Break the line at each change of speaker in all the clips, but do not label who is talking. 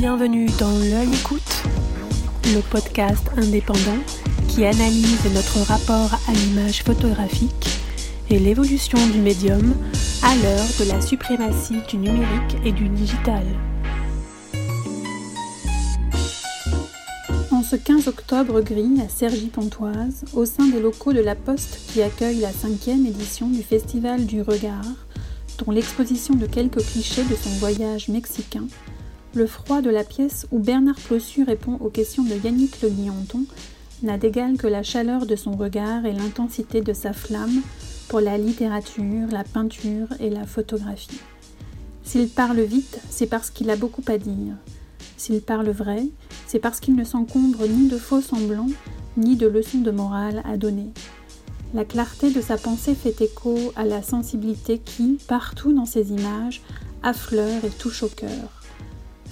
Bienvenue dans L'œil écoute, le podcast indépendant qui analyse notre rapport à l'image photographique et l'évolution du médium à l'heure de la suprématie du numérique et du digital. En ce 15 octobre gris à Cergy-Pontoise, au sein des locaux de la Poste qui accueille la cinquième édition du Festival du Regard, dont l'exposition de quelques clichés de son voyage mexicain, le froid de la pièce où Bernard Plossu répond aux questions de Yannick Le Guillanton n'a d'égal que la chaleur de son regard et l'intensité de sa flamme pour la littérature, la peinture et la photographie. S'il parle vite, c'est parce qu'il a beaucoup à dire. S'il parle vrai, c'est parce qu'il ne s'encombre ni de faux semblants, ni de leçons de morale à donner. La clarté de sa pensée fait écho à la sensibilité qui, partout dans ses images, affleure et touche au cœur.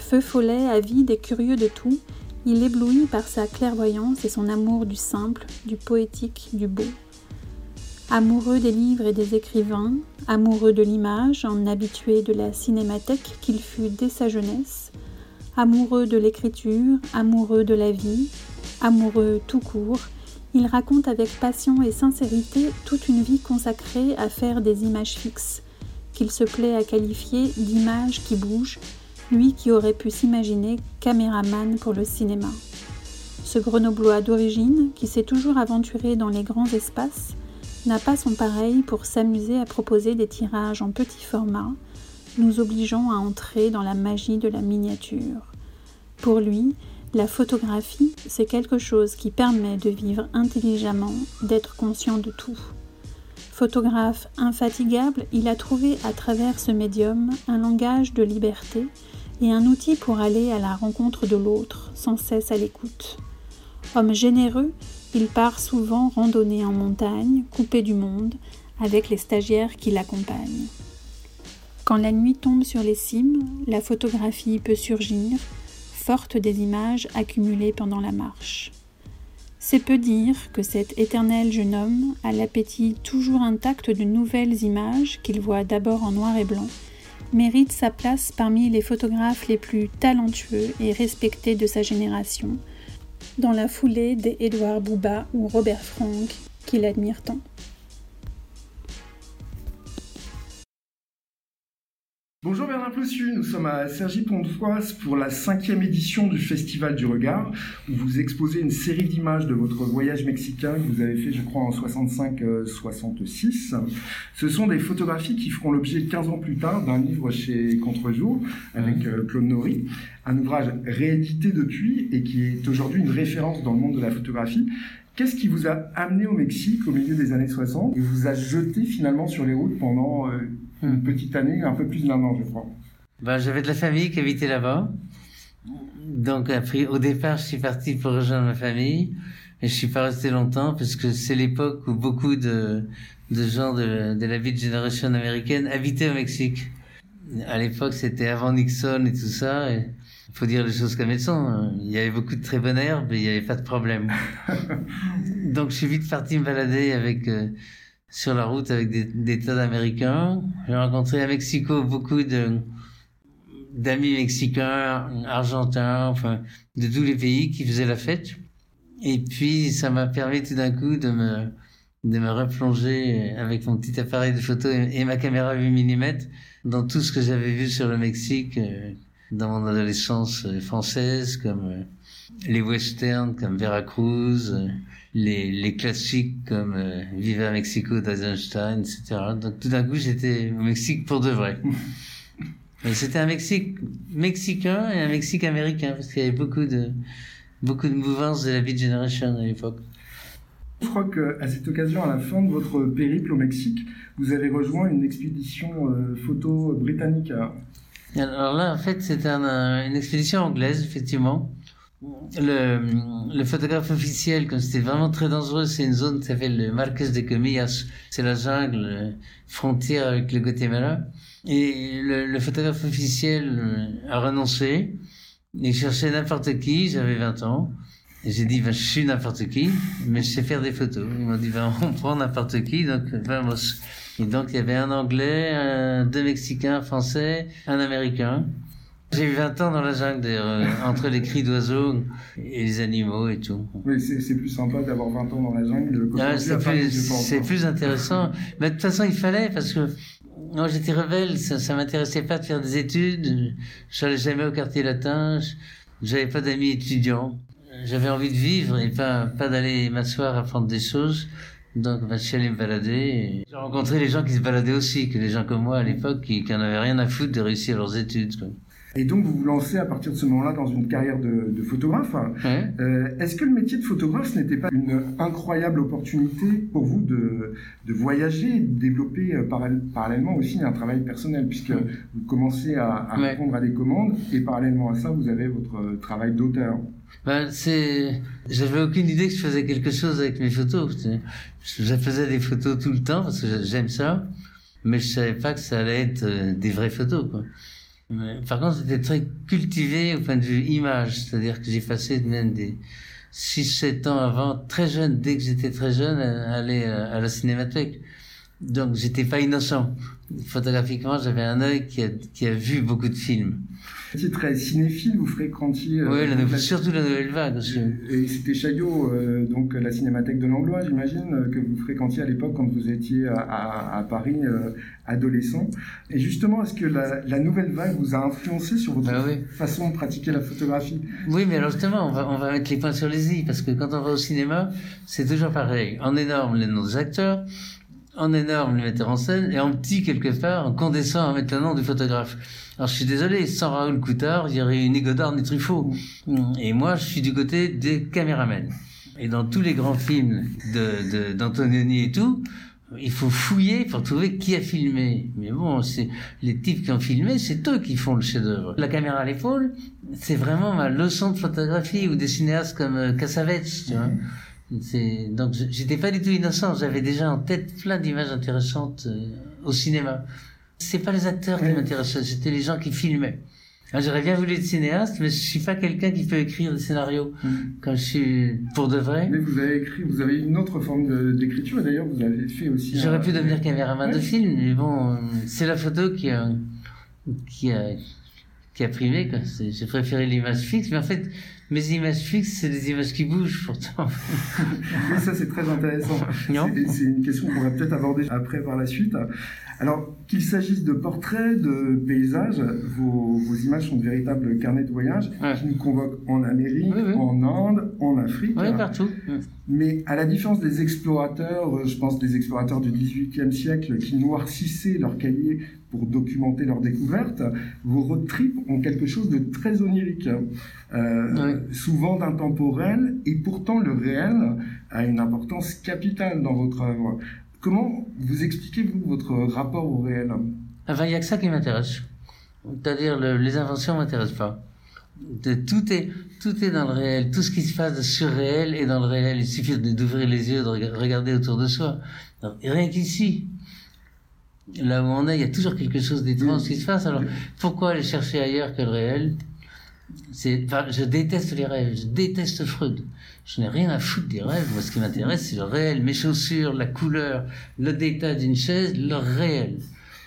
Feu follet, avide et curieux de tout, il éblouit par sa clairvoyance et son amour du simple, du poétique, du beau. Amoureux des livres et des écrivains, amoureux de l'image, en habitué de la cinémathèque qu'il fut dès sa jeunesse, amoureux de l'écriture, amoureux de la vie, amoureux tout court, il raconte avec passion et sincérité toute une vie consacrée à faire des images fixes, qu'il se plaît à qualifier d'images qui bougent, lui qui aurait pu s'imaginer caméraman pour le cinéma. Ce grenoblois d'origine, qui s'est toujours aventuré dans les grands espaces, n'a pas son pareil pour s'amuser à proposer des tirages en petit format, nous obligeant à entrer dans la magie de la miniature. Pour lui, la photographie, c'est quelque chose qui permet de vivre intelligemment, d'être conscient de tout. Photographe infatigable, il a trouvé à travers ce médium un langage de liberté et un outil pour aller à la rencontre de l'autre, sans cesse à l'écoute. Homme généreux, il part souvent randonner en montagne, coupé du monde, avec les stagiaires qui l'accompagnent. Quand la nuit tombe sur les cimes, la photographie peut surgir, forte des images accumulées pendant la marche. C'est peu dire que cet éternel jeune homme a l'appétit toujours intact de nouvelles images qu'il voit d'abord en noir et blanc, mérite sa place parmi les photographes les plus talentueux et respectés de sa génération, dans la foulée des Édouard Bouba ou Robert Frank qu'il admire tant.
Bonjour Bernard Plossu, nous sommes à Cergy-Pontoise pour la cinquième édition du Festival du Regard, où vous exposez une série d'images de votre voyage mexicain que vous avez fait, je crois, en 65-66. Ce sont des photographies qui feront l'objet 15 ans plus tard d'un livre chez Contrejour avec euh, Claude Nori, un ouvrage réédité depuis et qui est aujourd'hui une référence dans le monde de la photographie. Qu'est-ce qui vous a amené au Mexique au milieu des années 60 et vous a jeté finalement sur les routes pendant euh, une petite année, un peu plus d'un an, je crois.
Ben, j'avais de la famille qui habitait là-bas. Donc, après, au départ, je suis parti pour rejoindre ma famille. Et je suis pas resté longtemps parce que c'est l'époque où beaucoup de, de gens de, de la vie de génération américaine habitaient au Mexique. À l'époque, c'était avant Nixon et tout ça. Il faut dire les choses comme elles sont. Il y avait beaucoup de très bonne herbe et il n'y avait pas de problème. Donc, je suis vite parti me balader avec euh, sur la route avec des, des tas d'Américains. J'ai rencontré à Mexico beaucoup de d'amis mexicains, argentins, enfin de tous les pays qui faisaient la fête. Et puis ça m'a permis tout d'un coup de me de me replonger avec mon petit appareil de photo et, ma caméra 8 mm dans tout ce que j'avais vu sur le Mexique euh, dans mon adolescence euh, française, comme euh, les westerns, comme Veracruz, les, les classiques comme euh, Viva Mexico d'Eisenstein, etc. Donc tout d'un coup, j'étais au Mexique pour de vrai. C'était un Mexique mexicain et un Mexique américain, parce qu'il y avait beaucoup de, beaucoup de mouvances de la Beat Generation à l'époque.
Je crois qu'à cette occasion, à la fin de votre périple au Mexique, vous avez rejoint une expédition euh, photo britannique.
Alors là, en fait, c'était une expédition anglaise, effectivement le, photographe officiel, comme c'était vraiment très dangereux, c'est une zone qui s'appelle le Marquez de Comillas. C'est la jungle euh, frontière avec le Guatemala. Et le, photographe officiel euh, a renoncé. Il cherchait n'importe qui, j'avais 20 ans. Et j'ai dit, ben, je suis n'importe qui, mais je sais faire des photos. Ils m'ont dit, ben, on prend n'importe qui, donc. Et donc, il y avait un Anglais, deux Mexicains, un Français, un Américain. J'ai eu 20 ans dans la jungle, euh, entre les cris d'oiseaux et les animaux et tout.
Oui, c'est plus sympa d'avoir 20 ans dans la jungle.
Ah, c'est plus, plus, intéressant. Mais de toute façon, il fallait, parce que moi, j'étais rebelle, ça, ça m'intéressait pas de faire des études. Je n'allais jamais au quartier latin, j'avais pas d'amis étudiants. J'avais envie de vivre et pas, pas d'aller m'asseoir à prendre des choses. Donc, bah, je suis allé me balader. J'ai rencontré les gens qui se baladaient aussi, que les gens comme moi à l'époque, qui, qui en avaient rien à foutre de réussir leurs études. Quoi.
Et donc, vous vous lancez à partir de ce moment-là dans une carrière de, de photographe. Euh, Est-ce que le métier de photographe, ce n'était pas une incroyable opportunité pour vous de, de voyager, de développer euh, parallèlement aussi un travail personnel, puisque vous commencez à, à répondre à des commandes et parallèlement à ça, vous avez votre travail d'auteur?
Ben, c'est, j'avais aucune idée que je faisais quelque chose avec mes photos. Je faisais des photos tout le temps parce que j'aime ça, mais je savais pas que ça allait être euh, des vraies photos, quoi. Par contre, j'étais très cultivé au point de vue image, c'est-à-dire que j'ai passé même des 6-7 ans avant, très jeune, dès que j'étais très jeune, à aller euh, à la cinémathèque. Donc, j'étais pas innocent. Photographiquement, j'avais un œil qui a, qui a vu beaucoup de films.
Étiez très cinéphile, vous fréquentiez...
Euh, oui, surtout la nouvelle vague.
Et c'était Chaillot, euh, donc la Cinémathèque de Langlois, j'imagine, euh, que vous fréquentiez à l'époque quand vous étiez à, à, Paris, adolescent. Et justement, est-ce que la, la, nouvelle vague vous a influencé sur votre ah façon de pratiquer la photographie?
Oui, mais alors justement, on va, on va mettre les points sur les i, parce que quand on va au cinéma, c'est toujours pareil. En énorme, les noms des acteurs, en énorme le metteur en scène et en petit quelque part on condescend à mettre le nom du photographe. Alors je suis désolé, sans Raoul Coutard, il y aurait eu ni Godard ni Truffaut. Et moi je suis du côté des caméramens. Et dans tous les grands films de d'Antonioni et tout, il faut fouiller pour trouver qui a filmé. Mais bon, c'est les types qui ont filmé, c'est eux qui font le chef-d'œuvre. La caméra à l'épaule, c'est vraiment ma leçon de photographie ou des cinéastes comme euh, Cassavetes, tu vois. Donc j'étais pas du tout innocent, j'avais déjà en tête plein d'images intéressantes euh, au cinéma. C'est pas les acteurs qui m'intéressaient, c'était les gens qui filmaient. J'aurais bien voulu être cinéaste, mais je suis pas quelqu'un qui peut écrire des scénarios mm. quand je suis pour de vrai.
Mais vous avez écrit, vous avez une autre forme d'écriture, d'ailleurs, vous avez fait aussi.
J'aurais pu devenir caméraman de film, mais bon, c'est la photo qui a, qui a, qui a primé. J'ai préféré l'image fixe, mais en fait, mes images fixes, c'est des images qui bougent pourtant.
oui, ça c'est très intéressant. C'est une question qu'on va peut-être aborder après par la suite. Alors, qu'il s'agisse de portraits, de paysages, vos, vos, images sont de véritables carnets de voyage qui nous convoquent en Amérique, en Inde, en Afrique.
Oui, partout.
Mais à la différence des explorateurs, je pense des explorateurs du XVIIIe siècle qui noircissaient leurs cahiers pour documenter leurs découvertes, vos road trips ont quelque chose de très onirique, euh, souvent d'intemporel, et pourtant le réel a une importance capitale dans votre œuvre. Comment vous expliquez-vous votre rapport au réel?
Enfin, il n'y a que ça qui m'intéresse. C'est-à-dire, les inventions ne m'intéressent pas. De, tout, est, tout est dans le réel. Tout ce qui se passe de surréel est dans le réel. Il suffit d'ouvrir les yeux, de regarder autour de soi. rien qu'ici, là où on est, il y a toujours quelque chose d'étrange qui se passe. Alors, pourquoi aller chercher ailleurs que le réel? C'est, enfin, je déteste les rêves, je déteste Freud. Je n'ai rien à foutre des rêves. Moi, ce qui m'intéresse, c'est le réel. Mes chaussures, la couleur, le détail d'une chaise, le réel.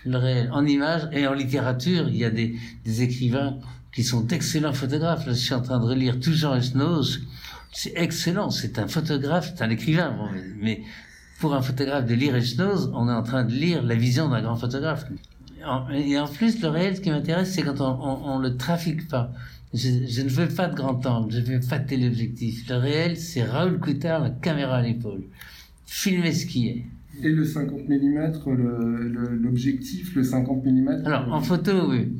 Le réel. En image et en littérature, il y a des, des écrivains qui sont d'excellents photographes. Là, je suis en train de relire tout Jean. C'est excellent. C'est un photographe, c'est un écrivain. Mais pour un photographe de lire Echnoz, on est en train de lire la vision d'un grand photographe. Et en plus, le réel, ce qui m'intéresse, c'est quand on, on, le trafique pas. Je, je, ne veux pas de grand angle, je veux pas de téléobjectif. Le réel, c'est Raoul Coutard, la caméra à l'épaule. Filmer ce qui est.
Et le 50 mm, l'objectif, le, 50 mm
Alors, en photo, oui.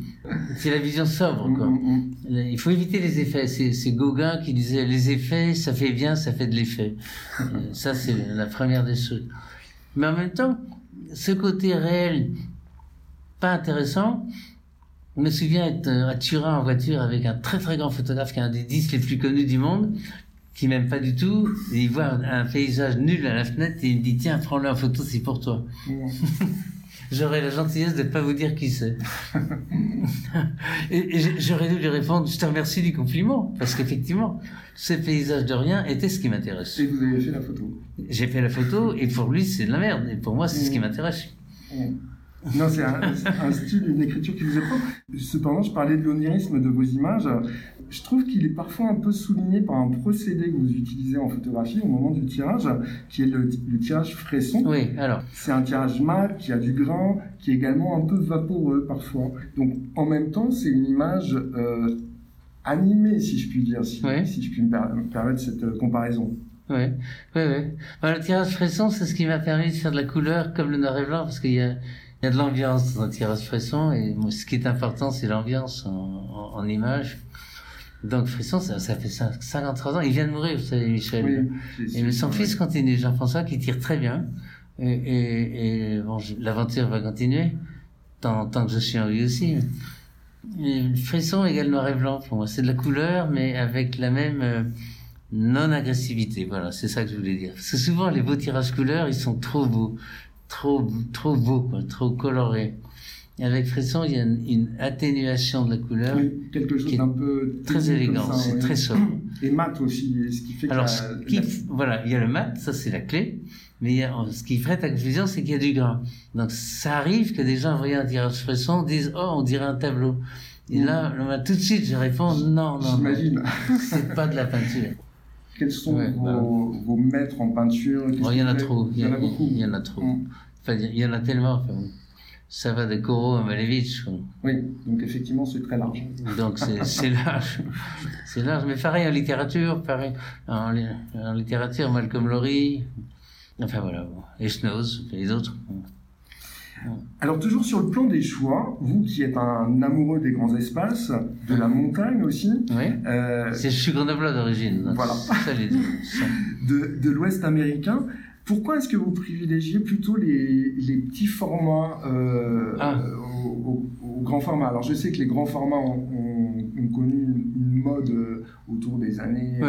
C'est la vision sobre, quoi. Mm, mm, mm. Il faut éviter les effets. C'est Gauguin qui disait les effets, ça fait bien, ça fait de l'effet. Euh, ça, c'est la première des choses. Mais en même temps, ce côté réel, pas intéressant, je me souviens être à Turin en voiture avec un très très grand photographe qui est un des dix les plus connus du monde qui m'aime pas du tout, il voit un, paysage nul à la fenêtre et il me dit tiens prends-le en photo c'est pour toi. J'aurais la gentillesse de pas vous dire qui c'est. et, j'aurais dû lui répondre je te remercie du compliment parce qu'effectivement ce paysage de rien était ce qui m'intéresse.
Et vous avez fait la photo.
J'ai fait la photo et pour lui c'est de la merde et pour moi c'est ce qui m'intéresse.
Non, c'est un, style, une écriture qui vous est propre. Cependant, je parlais de l'onirisme de vos images. Je trouve qu'il est parfois un peu souligné par un procédé que vous utilisez en photographie au moment du tirage, qui est le, tirage fresson.
Oui, alors.
C'est un tirage mat, qui a du grain, qui est également un peu vaporeux parfois. Donc, en même temps, c'est une image euh, animée, si je puis dire, si, si je puis me, permettre cette euh, comparaison.
Oui, oui, oui. le tirage fresson, c'est ce qui m'a permis de faire de la couleur comme le noir et blanc, parce qu'il y a il y a de l'ambiance dans un tirage frisson et ce qui est important, c'est l'ambiance en, en, image. Donc Frisson, ça, ça fait 53 ans. Il vient de mourir, vous savez, Michel. Oui, et mais son fils continue, Jean-François, qui tire très bien. Et, et, et bon, l'aventure va continuer, tant, tant que je suis en vie aussi. Frisson égale noir et blanc pour moi. C'est de la couleur, mais avec la même euh, non-agressivité. Voilà, c'est ça que je voulais dire. Parce que souvent, les beaux tirages couleurs, ils sont trop beaux trop, trop beau, quoi, trop coloré. Et avec Frisson, il y a une, atténuation de la couleur.
Oui, quelque chose d'un peu
très élégant, c'est très sobre.
Et mat aussi, ce qui fait
Alors, voilà, il y a le mat, ça c'est la clé. Mais il y a, ce qui ferait ta confusion, c'est qu'il y a du grain. Donc, ça arrive que des gens voyant un tirage Frisson disent, oh, on dirait un tableau. Et là, tout de suite, je réponds, non, non,
J'imagine.
c'est pas de la peinture.
Quels sont vos, vos, maîtres en peinture?
Il y en a trop. Il y, en a beaucoup. Il y en a trop. Mm. Enfin, il y en a tellement. Ça va de Corot à Malevich.
Oui, donc effectivement, c'est très large.
Donc c'est large. C'est large. Mais pareil en littérature, pareil. En, en littérature, Malcolm Lowry. Enfin voilà. Et Schnoz, et les autres.
Alors toujours sur le plan des choix, vous qui êtes un amoureux des grands espaces, de la montagne aussi.
Oui. Euh, je suis grenoblois d'origine.
Voilà.
Ça, les
de, de l'Ouest américain. Pourquoi est-ce que vous privilégiez plutôt les, les petits formats euh, ah. au, grand format? Alors je sais que les grands formats ont, connu une, mode euh, autour des années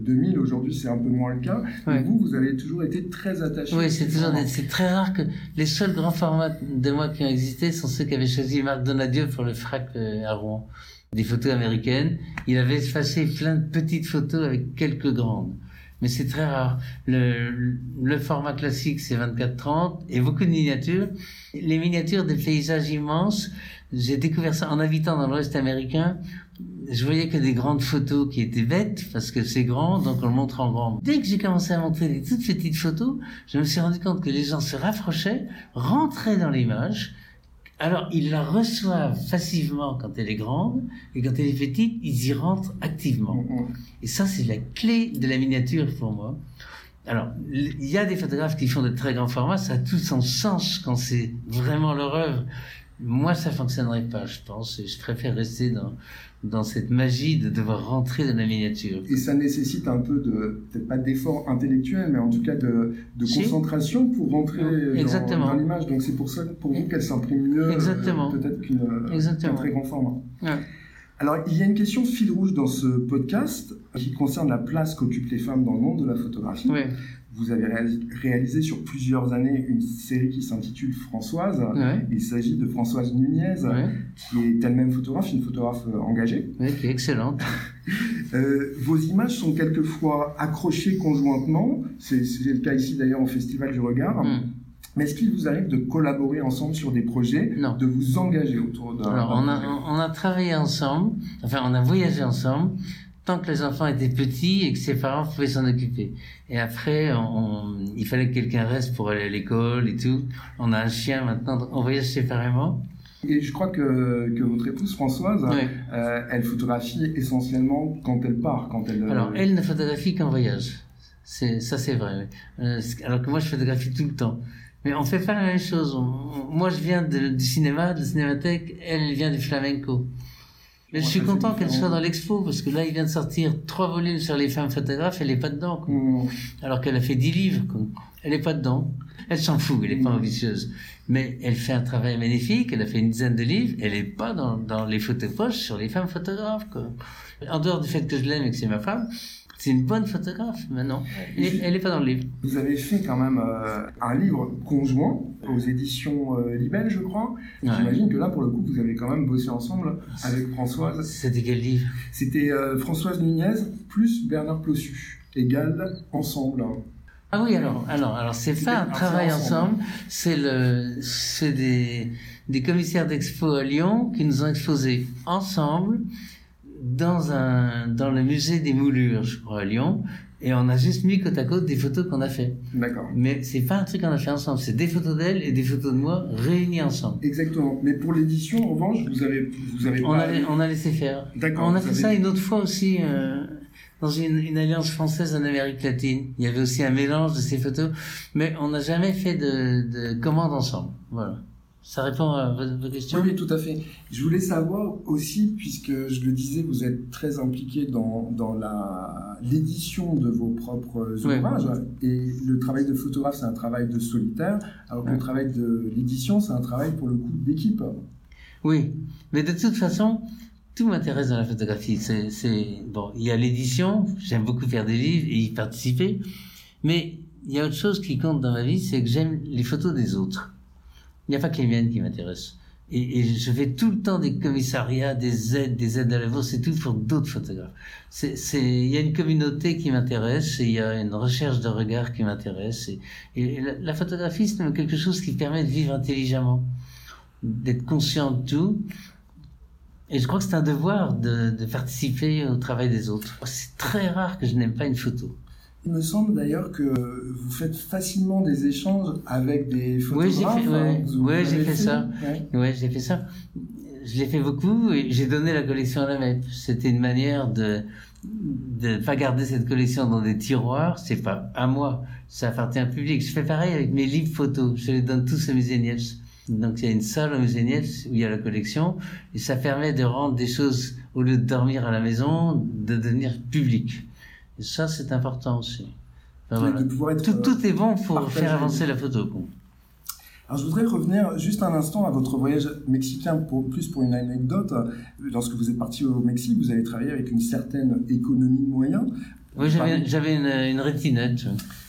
2000. Euh, Aujourd'hui, c'est un peu moins le cas. Mais vous, vous avez toujours été très attaché.
Oui, c'est toujours c'est très rare que les seuls grands formats de moi qui ont existé sont ceux qui avaient choisi Marc Donadieu pour le frac à Rouen. Des photos américaines. Il avait effacé plein de petites photos avec quelques grandes mais c'est très rare. Le, le format classique, c'est 24-30 et beaucoup de miniatures. Les miniatures des paysages immenses, j'ai découvert ça en habitant dans l'Ouest américain. Je voyais que des grandes photos qui étaient bêtes parce que c'est grand, donc on le montre en grand. Dès que j'ai commencé à montrer des toutes petites photos, je me suis rendu compte que les gens se rapprochaient, rentraient dans l'image alors, ils la reçoivent passivement quand elle est grande, et quand elle est petite, ils y rentrent activement. Mm-hmm. Et ça, c'est la clé de la miniature pour moi. Alors, il y a des photographes qui font de très grands formats, ça a tout son sens quand c'est vraiment leur œuvre. Moi, ça fonctionnerait pas, je pense, et je préfère rester dans, dans cette magie de devoir rentrer dans la miniature.
Et ça nécessite un peu de, peut-être pas d'effort intellectuel, mais en tout cas de, de concentration pour rentrer dans, dans l'image. Donc c'est pour ça, pour vous, qu'elle s'imprime mieux, euh, peut-être qu'un très grand format. Alors, il y a une question fil rouge dans ce podcast qui concerne la place qu'occupent les femmes dans le monde de la photographie.
Oui.
Vous avez réalisé sur plusieurs années une série qui s'intitule Françoise. Il s'agit de Françoise Nunez, qui est elle-même photographe, une photographe euh, engagée.
Oui, qui est excellente.
euh, vos images sont quelquefois accrochées conjointement. C'est le cas ici d'ailleurs au Festival du Regard. Hmm. Mais est-ce qu'il vous arrive de collaborer ensemble sur des projets,
non.
de vous engager autour d'un
Alors, on a, on a travaillé ensemble, enfin, on a voyagé ensemble, tant que les enfants étaient petits et que ses parents pouvaient s'en occuper. Et après, on, il fallait que quelqu'un reste pour aller à l'école et tout. On a un chien maintenant, on voyage séparément.
Et je crois que, que votre épouse Françoise, euh, elle photographie essentiellement quand elle part, quand elle.
Alors, elle ne photographie qu'en voyage. C'est ça, c'est vrai. Euh, alors que moi, je photographie tout le temps. Mais on fait pas la même chose. moi, je viens de, du cinéma, de la cinémathèque. Elle vient du flamenco. Mais je suis content qu'elle soit dans l'expo parce que là, il vient de sortir trois volumes sur les femmes photographes. Elle est pas dedans. Quoi. Mmh. Alors qu'elle a fait dix livres. Quoi. Elle est pas dedans. Elle s'en fout. Elle est pas mmh. ambitieuse. Mais elle fait un travail magnifique. Elle a fait une dizaine de livres. Elle est pas dans, dans les photos poches sur les femmes photographes. Quoi. En dehors du fait que je l'aime et que c'est ma femme, c'est une bonne photographe, mais non, elle n'est pas dans le livre.
Vous avez fait quand même euh, un livre conjoint aux éditions euh, Libelle, je crois. J'imagine que là, pour le coup, vous avez quand même bossé ensemble avec Françoise.
C'était quel livre?
C'était euh, Françoise Nunez plus Bernard Plossu, égal ensemble.
Ah oui, alors, alors, alors c'est pas un travail ensemble, c'est le, c'est des, des commissaires d'expo à Lyon qui nous ont exposé ensemble dans un, dans le musée des moulures, je crois, à Lyon. Et on a juste mis côte à côte des photos qu'on a fait.
D'accord.
Mais c'est pas un truc qu'on a fait ensemble. C'est des photos d'elle et des photos de moi réunies ensemble.
Exactement. Mais pour l'édition, en revanche, vous avez, vous avez
on
pas...
A, on a laissé faire.
D'accord.
On a fait
avez-
ça une autre fois aussi, euh, dans une, une alliance française en Amérique latine. Il y avait aussi un mélange de ces photos. Mais on n'a jamais fait de, de commande ensemble. Voilà. Ça répond à votre, question?
Oui, oui, tout à fait. Je voulais savoir aussi, puisque je le disais, vous êtes très impliqué dans, dans la, l'édition de vos propres ouvrages. Et le travail de photographe, c'est un travail de solitaire, alors que le travail de l'édition, c'est un travail pour le coup d'équipe.
Oui, mais de toute façon, tout m'intéresse dans la photographie. C'est bon, il y a l'édition. J'aime beaucoup faire des livres et y participer, mais il y a autre chose qui compte dans ma vie, c'est que j'aime les photos des autres. Il n'y a pas que les miennes qui m'intéressent. Et, je fais tout le temps des commissariats, des aides, des aides à la bourse, c'est tout pour d'autres photographes. Il y a une communauté qui m'intéresse, il y a une recherche de regard qui m'intéresse, et, la, photographie, c'est quelque chose qui permet de vivre intelligemment, d'être conscient de tout. Et je crois que c'est un devoir de, de participer au travail des autres. C'est très rare que je n'aime pas une photo.
Il me semble d'ailleurs que vous faites facilement des échanges avec des
Oui, j'ai
photographes.
fait- ouais.
hein.
Ouais, j'ai fait ça.
Ouais.
Ouais, j'ai fait ça. Je l'ai fait beaucoup et j'ai donné la collection à la MEP. C'était une manière de de pas garder cette collection dans des tiroirs. C'est pas à moi, ça appartient au public. Je fais pareil avec mes livres photos. Je les donne tous au musée Niepce. Donc il y a une salle au musée Niepce où il y a la collection et ça permet de rendre des choses au lieu de dormir à la maison, de devenir public. Et ça c'est important aussi. Enfin,
De-
voilà.
de pouvoir être,
Tout,
euh,
tout est bon pour faire avancer la photo.
Alors je voudrais revenir juste un instant à votre voyage mexicain, pour, plus pour une anecdote. Lorsque vous êtes parti au Mexique, vous avez travaillé avec une certaine économie de moyens.
Oui, j'avais, une, une rétinette.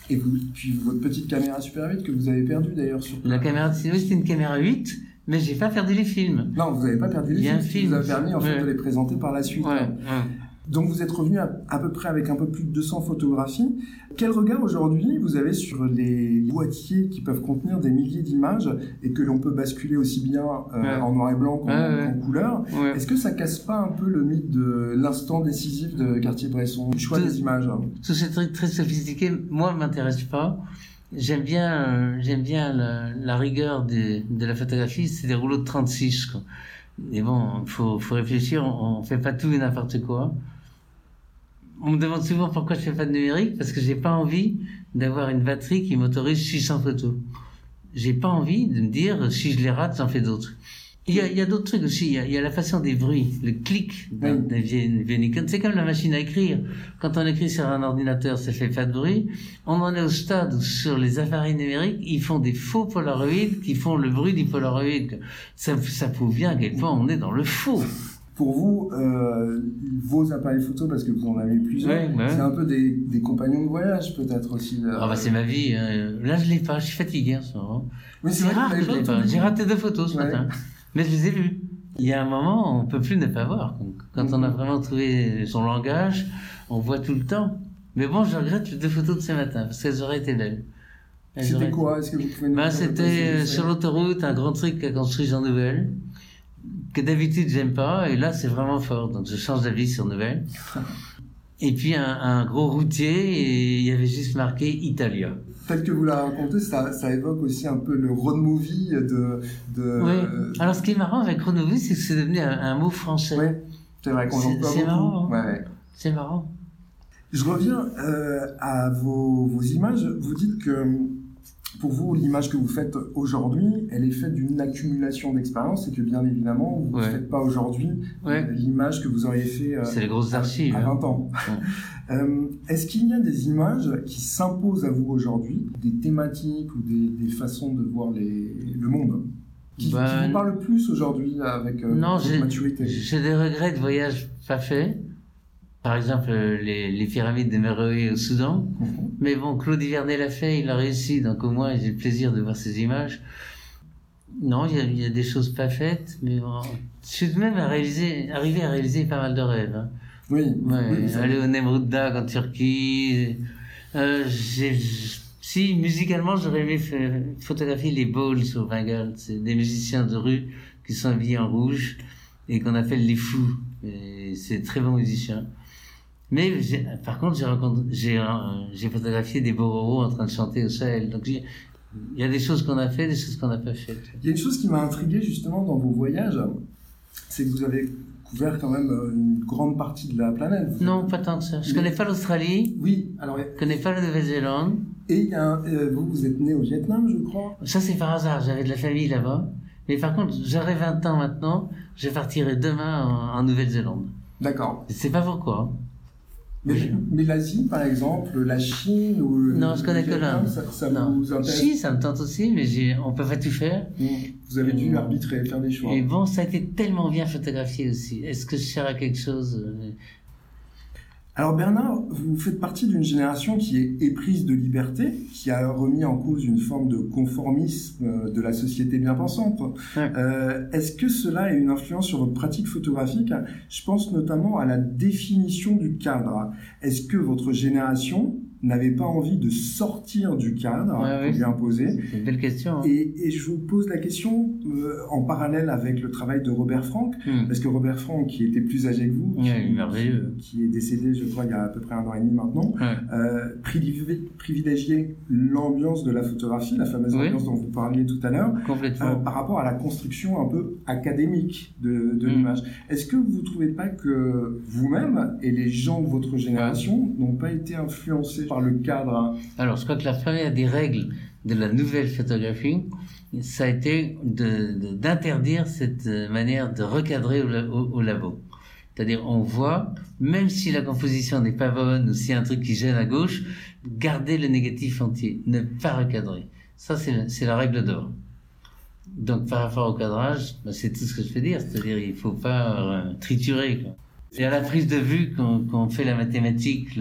Et vous, puis votre petite caméra Super 8 que vous avez perdue d'ailleurs sur
La caméra de cinéma, c'était une caméra 8, mais j'ai pas perdu les films.
Non, vous n'avez pas perdu les
Il y a
films,
un
ce qui
film.
vous a permis en fait de les présenter par la suite.
Ouais, ouais.
Donc vous êtes revenu à, à peu près avec un peu plus de 200 photographies. Quel regard aujourd'hui vous avez sur les boîtiers qui peuvent contenir des milliers d'images et que l'on peut basculer aussi bien euh,
Ouais.
en noir et blanc qu'en
Ouais, ouais.
qu'en couleur? Est-ce que ça casse pas un peu le mythe de l'instant décisif de Cartier-Bresson, du choix
Tout-
des images?
Tous ces trucs très sophistiqués, moi, m'intéressent pas. J'aime bien, euh, j'aime bien la, la rigueur de, de la photographie. C'est des rouleaux de 36, quoi. Et bon, faut, faut réfléchir. On, on fait pas tout et n'importe quoi. On me demande souvent pourquoi je fais pas de numérique, parce que j'ai pas envie d'avoir une batterie qui m'autorise 600 photos. J'ai pas envie de me dire, si je les rate, j'en fais d'autres. Il y a, il y a d'autres trucs aussi. Il y a, il y a la façon des bruits, le clic d'un
Oui.
C'est comme la machine à écrire. Quand on écrit sur un ordinateur, ça fait pas de bruit. On en est au stade où sur les appareils numériques, ils font des faux Polaroid qui font le bruit du Polaroid. Ça, ça prouve bien à quel point on est dans le faux.
Pour vous, euh, vos appareils photo, parce que vous en avez plusieurs,
Ouais, ouais.
c'est un peu des, des compagnons de voyage peut-être aussi.
Ah bah c'est ma vie. hein. Là, je l'ai pas. Je suis fatigué en ce moment.
Oui,
C'est rare que je l'ai
pas
J'ai raté deux photos ce
Ouais.
matin. Mais je les ai vues. Il y a un moment, on peut plus ne pas voir. Quand on a
Mhm.
vraiment trouvé son langage, on voit tout le temps. Mais bon, je regrette les deux photos de ce matin, parce qu'elles auraient été belles. Elles
C'était quoi? Est-ce que vous pouvez nous
Ben,
dire un peu
c'était euh, sur l'autoroute, un grand truc qu'a construit Jean Nouvel, que d'habitude j'aime pas, et là c'est vraiment fort, donc je change d'avis sur Nouvel. Et puis un, un gros routier, et il y avait juste marqué Italia.
Tel que vous l'avez raconté, ça, ça évoque aussi un peu le road movie de. de
Oui. Alors ce qui est marrant avec Renovie, c'est que c'est devenu un, un mot français.
Ouais, c'est vrai qu'on
C'est- marrant, hein.
Ouais.
C'est marrant.
Je reviens euh, à vos, vos images. Vous dites que pour vous, l'image que vous faites aujourd'hui, elle est faite d'une accumulation d'expérience et que bien évidemment, vous ne
Ouais.
faites pas aujourd'hui
Ouais.
euh, l'image que vous auriez fait euh,
C'est les grosses
à,
archives.
à
hein.
20 ans. Euh, Est-ce qu'il y a des images qui s'imposent à vous aujourd'hui, des thématiques ou des, des façons de voir les, le monde qui,
Ben,
qui vous parlent plus aujourd'hui avec euh,
Non,
votre maturité?
j'ai des regrets de voyages pas faits. Par exemple, euh, les, les pyramides de Meroé au Soudan.
Mhm.
Mais bon, Claude Hivernet l'a fait, il a réussi, donc au moins j'ai le plaisir de voir ces images. Non, il y a, il y a des choses pas faites, mais bon, je suis même à réaliser, arrivé à réaliser pas mal de rêves. hein.
Oui,
Ouais,
oui, ça-
aller au Nemrut Dag en Turquie. Euh, Si, musicalement, j'aurais aimé photographier les Balls au Bengale. C'est des musiciens de rue qui sont habillés en rouge et qu'on appelle les fous. C'est très bons musiciens. Mais par contre, j'ai j'ai photographié des Bororo en train de chanter au Sahel. Donc il y a des choses qu'on a fait, des choses qu'on n'a pas faites.
Il y a une chose qui m'a intrigué justement dans vos voyages, c'est que vous avez couvert quand même euh, une grande partie de la planète.
Non, pas tant que ça. Je ne connais pas l'Australie.
Oui, alors.
Je connais pas la Nouvelle-Zélande.
Et il y a euh, vous, vous êtes né au Vietnam, je crois.
Ça, c'est par hasard. J'avais de la famille là-bas. Mais par contre, j'aurai 20 ans maintenant. Je partirai demain en, Nouvelle-Zélande.
D'accord.
Je sais pas pourquoi.
Mais, l'Asie, par exemple, la Chine ou
non, je connais que l'Inde. Ça, ça vous intéresse Si, ça me tente aussi, mais on peut pas tout faire.
Mmh. Vous avez dû arbitrer, faire des choix.
Et bon, ça a été tellement bien photographié aussi. Est-ce que je sers à quelque chose euh,
alors Bernard, vous faites partie d'une génération qui est éprise de liberté, qui a remis en cause une forme de conformisme euh, de la société bien pensante. Euh, Est-ce que cela a une influence sur votre pratique photographique? Je pense notamment à la définition du cadre. Est-ce que votre génération n'avait pas envie de sortir du cadre
ouais,
qu'on lui imposait.
C'est une belle question. Hein.
Et, et, je vous pose la question euh, en parallèle avec le travail de Robert Frank, hmm. parce que Robert Frank, qui était plus âgé que vous, qui, est décédé, je crois, il y a à peu près un an et demi maintenant, euh, privilégiait l'ambiance de la photographie, la fameuse ambiance dont vous parliez tout à l'heure,
euh,
par rapport à la construction un peu académique de, de hmm. l'image. Est-ce que vous ne trouvez pas que vous-même et les gens de votre génération n'ont pas été influencés le cadre.
Alors, je crois que la première des règles de la nouvelle photographie, ça a été d'interdire cette manière de recadrer au, labo. C'est-à-dire, on voit, même si la composition n'est pas bonne ou a un truc qui gêne à gauche, garder le négatif entier, ne pas recadrer. Ça, c'est la règle d'or. Donc, par rapport au cadrage, bah, c'est tout ce que je peux dire. C'est-à-dire, il faut pas euh, triturer. C'est à la prise de vue qu'on fait la mathématique,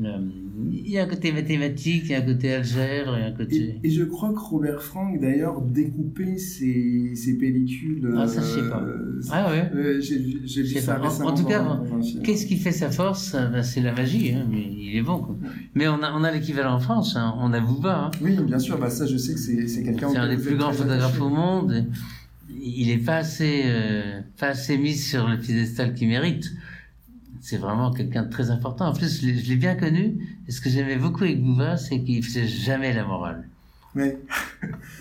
il y a un côté mathématique, il y a un côté algèbre, il y a un côté...
Et, je crois que Robert Frank, d'ailleurs, découpait ses, ses pellicules...
Ah, ça, je sais pas. Euh, ah ouais
euh, J'ai vu ça récemment.
En, tout cas, qu'est-ce qui fait sa force ben, C'est la magie, hein, mais il est bon. Quoi. Mais on a, on a l'équivalent en France, hein, on a Bouba. Hein.
Oui, bien sûr, bah, ça je sais que c'est quelqu'un...
C'est un des plus grands photographes au monde. Il est pas assez, euh, pas assez mis sur le piédestal qu'il mérite c'est vraiment quelqu'un de très important. En plus, je l'ai bien connu. Et ce que j'aimais beaucoup avec Bouva, c'est qu'il faisait jamais la morale.
Mais...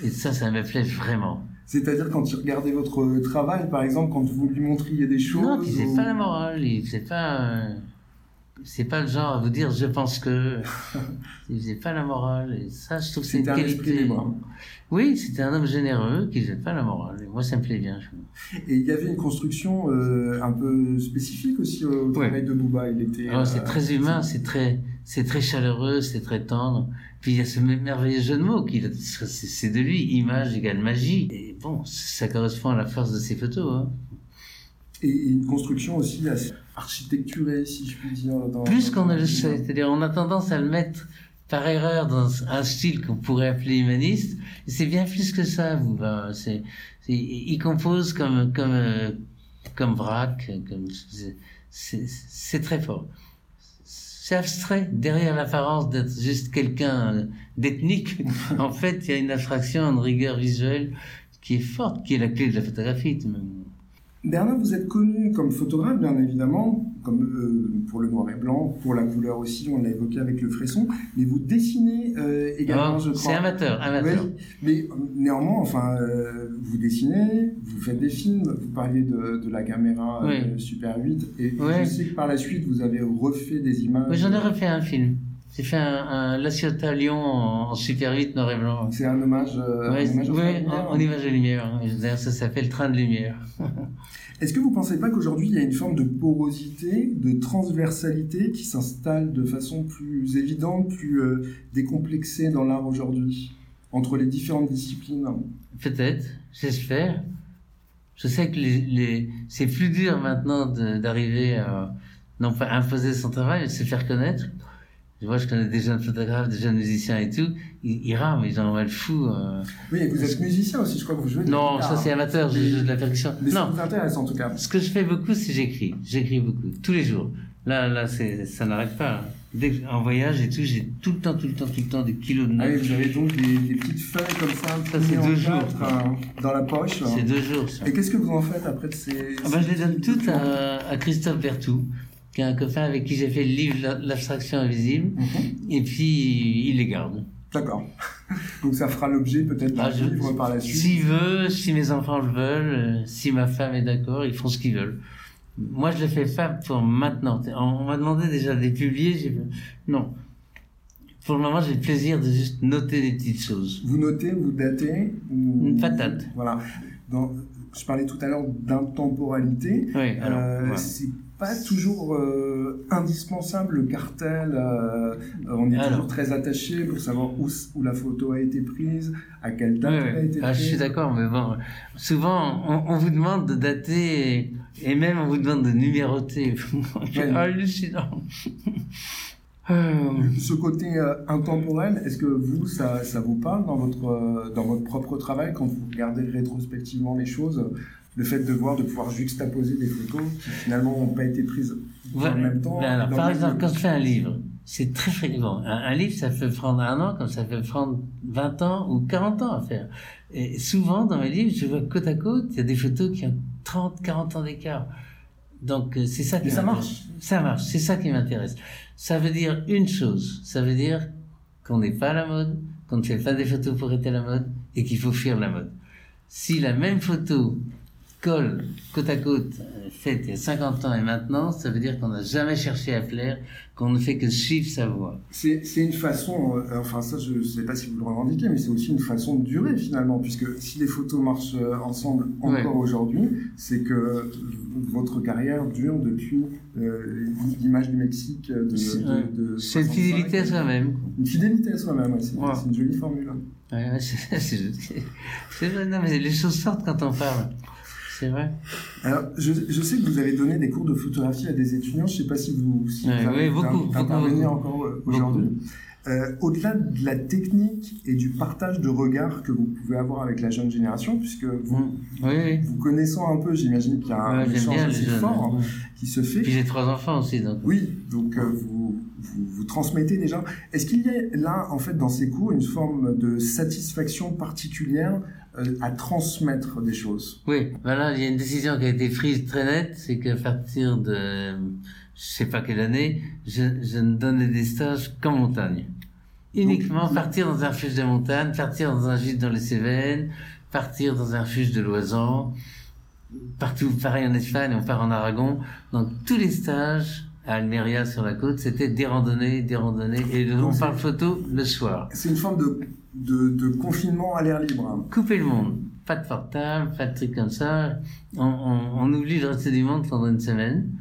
et ça, ça me plaît vraiment.
C'est-à-dire quand il regardait votre travail, par exemple, quand vous lui montriez des choses.
Non, il faisait pas la morale. Il faisait pas. C'est pas le genre à vous dire je pense que. il faisait pas la morale. Et ça, je trouve que c'est une qualité. Oui, c'était un homme généreux qui faisait pas la morale. Et moi, ça me plaît bien.
Et il y avait une construction euh, un peu spécifique aussi au travail de Bouba. Il était.
Oh, c'est euh, très humain, c'est très, c'est très chaleureux, c'est très tendre. Puis il y a ce merveilleux jeu de mots qui, c'est de lui, image égale magie. Et bon, ça correspond à la force de ses photos. Hein.
Et une construction aussi assez architecturée, si je puis dire.
Plus qu'on ne le sait. C'est-à-dire, on a tendance à le mettre par erreur dans un style qu'on pourrait appeler humaniste. C'est bien plus que ça. Vous, c'est, il compose comme comme euh, comme vrac, comme c'est très fort. C'est abstrait derrière l'apparence d'être juste quelqu'un d'ethnique. en fait, il y a une abstraction, une rigueur visuelle qui est forte, qui est la clé de la photographie.
Bernard, vous êtes connu comme photographe, bien évidemment, comme euh, pour le noir et blanc, pour la couleur aussi, on l'a évoqué avec le fresson, mais vous dessinez euh, également, je crois.
C'est amateur, amateur.
mais euh, néanmoins, enfin, vous dessinez, vous faites des films, vous parliez de, de la caméra Super 8, et je sais que par la suite, vous avez refait des images.
Oui, j'en ai refait un film. J'ai fait un, un La Ciotat Lyon en, Super 8 noir et blanc.
C'est un hommage,
euh, un hommage oui, en, image de lumière. D'ailleurs, ça s'appelle Train de lumière.
Est-ce que vous ne pensez pas qu'aujourd'hui, il y a une forme de porosité, de transversalité qui s'installe de façon plus évidente, plus euh, décomplexée dans l'art aujourd'hui, entre les différentes disciplines?
Peut-être, j'espère. Je sais que les, les... c'est plus dur maintenant d'arriver à non pas imposer son travail, mais de se faire connaître. Je vois, je connais des jeunes photographes, des jeunes musiciens et tout. Ils, ils rament, ils en ont mal fou. Euh.
Oui, vous êtes musicien aussi, je crois que vous jouez de
Non, ça c'est amateur, je joue de la percussion.
Mais
non.
ça vous intéresse en tout cas.
Ce que je fais beaucoup, c'est j'écris. J'écris beaucoup, tous les jours. Là, là, ça n'arrête pas. Dès que- en voyage et tout, j'ai tout le temps, tout le temps, tout le temps des kilos de
Ah oui,
notes.
vous avez donc des, des petites feuilles comme ça,
Ça, c'est deux jours.
euh, dans la poche.
C'est deux jours, ça.
Et qu'est-ce que vous en faites après de ces...
Ah ben, je les donne toutes à, à Christophe Bertou, qui est un copain avec qui j'ai fait le livre La- L'abstraction invisible,
Mhm.
et puis il les garde.
D'accord. Donc ça fera l'objet peut-être d'un
Ah,
livre par la suite.
S'il veut, si mes enfants le veulent, euh, si ma femme est d'accord, ils font ce qu'ils veulent. Moi, je le fais pas pour maintenant. On, m'a demandé déjà de les publier. Non. Pour le moment, j'ai le plaisir de juste noter des petites choses.
Vous notez, vous datez ou...
Une patate.
Voilà. Dans... Je parlais tout à l'heure d'intemporalité.
Oui.
Euh. C'est pas toujours euh, indispensable le cartel. euh, on est
Alors.
toujours très attaché pour savoir où, la photo a été prise, à quelle date
Oui,
elle a été
Ah, je
prise.
suis d'accord, mais bon, souvent, on, on vous demande de dater et, et même on vous demande de numéroter.
Ouais.
hallucinant. Euh,
Ce côté euh, intemporel, est-ce que vous, ça, ça vous parle dans votre, euh, dans votre propre travail quand vous regardez rétrospectivement les choses Le fait de voir, de pouvoir juxtaposer des photos qui finalement n'ont pas été prises le même temps.
Ben alors, par
le
exemple, quand je fais un livre, c'est très fréquent. Un, un livre, ça peut prendre un an, comme ça peut prendre 20 ans ou 40 ans à faire. Et souvent, dans mes livres, je vois côte à côte, il y a des photos qui ont 30, 40 ans d'écart. Donc, c'est ça qui
Et ça
m'intéresse.
marche.
Ça marche, c'est ça qui m'intéresse. Ça veut dire une chose, ça veut dire qu'on n'est pas à la mode, qu'on ne fait pas des photos pour être à la mode et qu'il faut fuir la mode. Si la même photo colle côte à côte, euh, faite il y a 50 ans et maintenant, ça veut dire qu'on n'a jamais cherché à plaire, qu'on ne fait que suivre sa voie.
C'est une façon, euh, enfin ça je ne sais pas si vous le revendiquez, mais c'est aussi une façon de durer finalement, puisque si les photos marchent euh, ensemble encore aujourd'hui, c'est que votre carrière dure depuis euh, l'image du Mexique de, de, de
C'est une
65.
fidélité à soi-même.
Une fidélité à soi-même, c'est
Ouais.
une jolie formule.
Ouais, c'est vrai, non, mais les choses sortent quand on parle. C'est vrai.
Alors, je, je sais que vous avez donné des cours de photographie à des étudiants, je ne sais pas si vous, si
Ouais,
vous avez
oui, beaucoup,
d'in- d'intervenir
beaucoup,
encore euh, aujourd'hui. Euh, Au-delà de la technique et du partage de regards que vous pouvez avoir avec la jeune génération, puisque vous,
Mm. Oui, oui.
vous connaissant un peu, j'imagine qu'il y a un
Ouais,
échange assez fort qui se fait.
Puis j'ai trois enfants aussi, donc.
Oui, donc euh, vous, vous, vous transmettez déjà. Est-ce qu'il y a là, en fait, dans ces cours, une forme de satisfaction particulière à transmettre des choses
Oui, voilà, il y a une décision qui a été prise très nette, c'est qu'à partir de, je sais pas quelle année, je, je ne donnais des stages qu'en montagne. Uniquement
Donc,
partir dans un refuge de montagne, partir dans un gîte dans les Cévennes, partir dans un refuge de Loisan, partout, pareil en Espagne, on part en Aragon. Donc tous les stages à Almeria sur la côte, c'était des randonnées, des randonnées, et on parle photo le soir.
C'est une forme de, de, confinement à l'air libre.
couper le monde. Pas de portable, pas de trucs comme ça. On oublie le reste du monde pendant une semaine.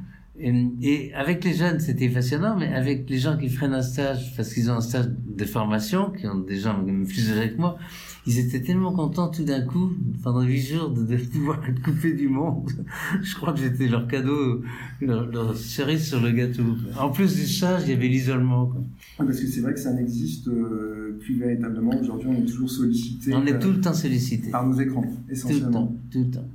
Et, et avec les jeunes, c'était passionnant, mais avec les gens qui prennent un stage, parce qu'ils ont un stage de formation, qui ont des gens même plus âgés que moi, ils étaient tellement contents tout d'un coup, pendant huit jours, de, de pouvoir être coupés du monde. Je crois que j'étais leur cadeau, leur, leur cerise sur le gâteau. En plus du stage, il y avait l'isolement. quoi.
Ah, Parce que c'est vrai que ça n'existe euh, plus véritablement. Aujourd'hui, on est toujours sollicité
On est
euh,
tout le temps sollicité.
par nos écrans,
Tout le
essentiellement.
temps, tout le temps.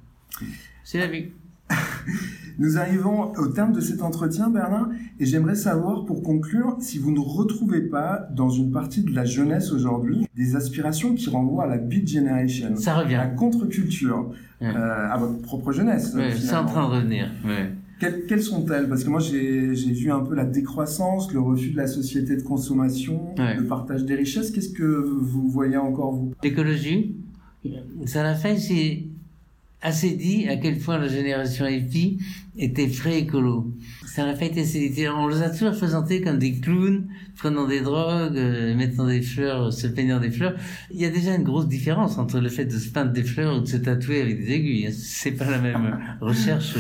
C'est la vie.
Nous arrivons au terme de cet entretien, Bernard, et j'aimerais savoir, pour conclure, si vous ne retrouvez pas, dans une partie de la jeunesse aujourd'hui, des aspirations qui renvoient à la Beat Generation,
Ça
à la
revient.
contre-culture,
Ouais.
euh, à votre propre jeunesse.
Ouais, c'est en train de revenir. Ouais.
Quelles, sont-elles? Parce que moi, j'ai j'ai vu un peu la décroissance, le refus de la société de consommation,
Ouais.
le partage des richesses. Qu'est-ce que vous voyez encore, vous?
L'écologie, ça l'a fait, c'est assez dit à quel point la génération hippie était très écolo. Ça n'a pas été assez dit. On les a toujours présentés comme des clowns, prenant des drogues, euh, mettant des fleurs, se peignant des fleurs. Il y a déjà une grosse différence entre le fait de se peindre des fleurs ou de se tatouer avec des aiguilles. C'est pas la même recherche.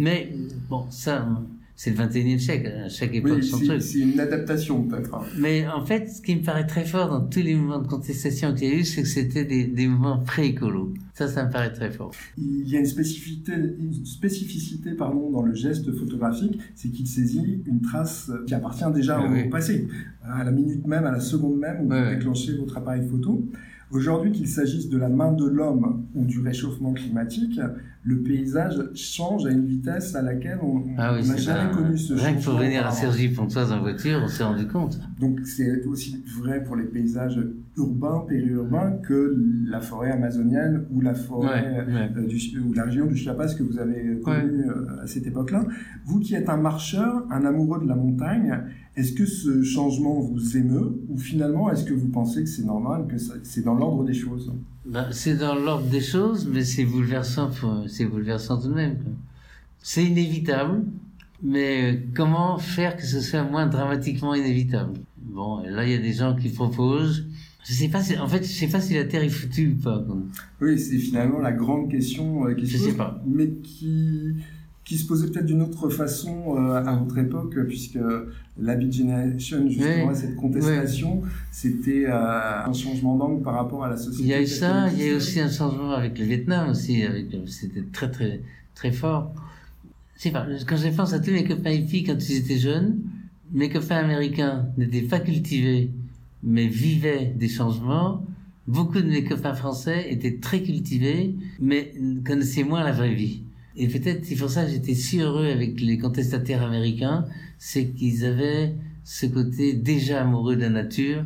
Mais bon, ça, c'est le 21e siècle. À chaque époque,
Oui,
son
c'est
truc.
c'est une adaptation, peut-être. hein.
Mais en fait, ce qui me paraît très fort dans tous les mouvements de contestation qu'il y a eu, c'est que c'était des, des mouvements pré-écolos. Ça, ça me paraît très fort.
Il y a une spécificité, une spécificité pardon, dans le geste photographique, c'est qu'il saisit une trace qui appartient déjà au
oui.
passé, à la minute même, à la seconde même où
Ouais,
vous déclenchez votre appareil photo. Aujourd'hui, qu'il s'agisse de la main de l'homme ou du réchauffement climatique, le paysage change à une vitesse à laquelle on
Ah oui,
n'a jamais connu ce
Rien que pour
changement
venir à
apparemment.
Cergy-Pontoise en voiture, on s'est rendu compte.
Donc c'est aussi vrai pour les paysages urbains, périurbains, que la forêt amazonienne ou la forêt
Ouais, ouais.
euh, du, ou la région du Chiapas que vous avez connue euh, à cette époque-là. Vous qui êtes un marcheur, un amoureux de la montagne, est-ce que ce changement vous émeut ou finalement est-ce que vous pensez que c'est normal, que c'est dans l'ordre des choses?
Ben, c'est dans l'ordre des choses, mais c'est bouleversant, c'est bouleversant tout de même. C'est inévitable, mais euh, comment faire que ce soit moins dramatiquement inévitable? Bon, et là, il y a des gens qui proposent. Je sais pas si, en fait, je sais pas si la Terre est foutue ou pas. quoi.
Oui, c'est finalement la grande question euh, qui se
Je sais
pose,
pas.
mais qui qui se posait peut-être d'une autre façon euh, à votre époque, puisque la Beat Generation, justement, cette contestation, c'était euh, un changement d'angle par rapport à la société.
Il y a eu ça, il y a eu aussi un changement avec le Vietnam aussi, c'était très très très fort. Sais pas, quand je pense à tous mes copains hippies quand ils étaient jeunes, mes copains américains n'étaient pas cultivés, mais vivaient des changements. Beaucoup de mes copains français étaient très cultivés, mais connaissaient moins la vraie vie. Et peut-être c'est pour ça que j'étais si heureux avec les contestataires américains, c'est qu'ils avaient ce côté déjà amoureux de la nature.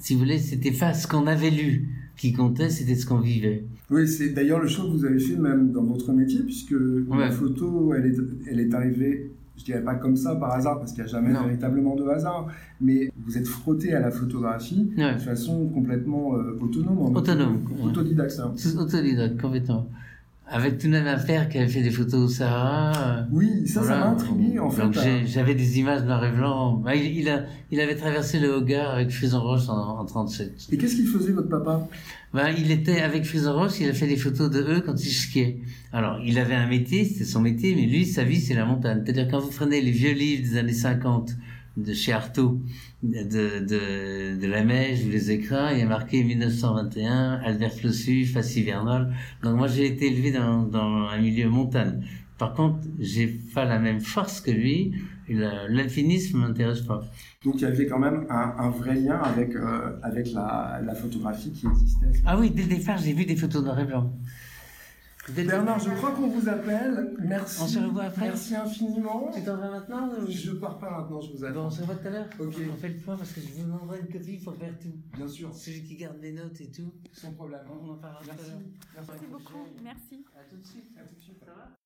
Si vous voulez, c'était pas ce qu'on avait lu qui comptait, c'était ce qu'on vivait.
Oui, c'est d'ailleurs le choix que vous avez fait même dans votre métier, puisque la photo, elle est, elle est arrivée, je dirais pas comme ça par hasard, parce qu'il n'y a jamais
Non.
véritablement de hasard, mais vous êtes frotté à la photographie
Ouais.
de façon complètement euh, autonome. en
Autonome.
Autodidacte.
Tout Autodidacte, complètement. Avec tout de même un père qui avait fait des photos au Sahara. euh,
Oui, ça, ça
voilà.
m'a intrigué, en fait.
Donc j'ai- j'avais des images noir et blanc. Bah, il, il a, il avait traversé le Hogar avec Frison Roche en, en 37.
Et qu'est-ce qu'il faisait, votre papa?
Ben, il était avec Frison Roche, il a fait des photos de eux quand ils skiaient. Alors, il avait un métier, c'était son métier, mais lui, sa vie, c'est la montagne. C'est-à-dire, quand vous prenez les vieux livres des années 50 de chez Artaud, de, de, de la Mèche ou les écrins, il y a marqué 1921, Albert Flossu, face hivernale. Donc, moi, j'ai été élevé dans, dans un milieu montagne. Par contre, j'ai pas la même force que lui, l'alpinisme m'intéresse pas.
Donc, il y avait quand même un, un vrai lien avec, euh, avec la, la photographie qui existait.
Ah oui, dès le départ, j'ai vu des photos noir et blanc.
Bernard, je crois qu'on vous appelle. Merci.
On se revoit après
Merci infiniment.
Tu t'en vas maintenant ou...
Je pars pas maintenant, je vous
Bon,
attends.
on se revoit tout à l'heure
Ok.
On fait le point parce que je vous demanderai une copie pour faire tout.
Bien sûr,
Celui qui garde les notes et tout.
sans problème.
On en parlera tout à
Merci.
l'heure.
Merci.
Merci beaucoup. Merci.
À tout de suite.
À tout de suite.
Ça va?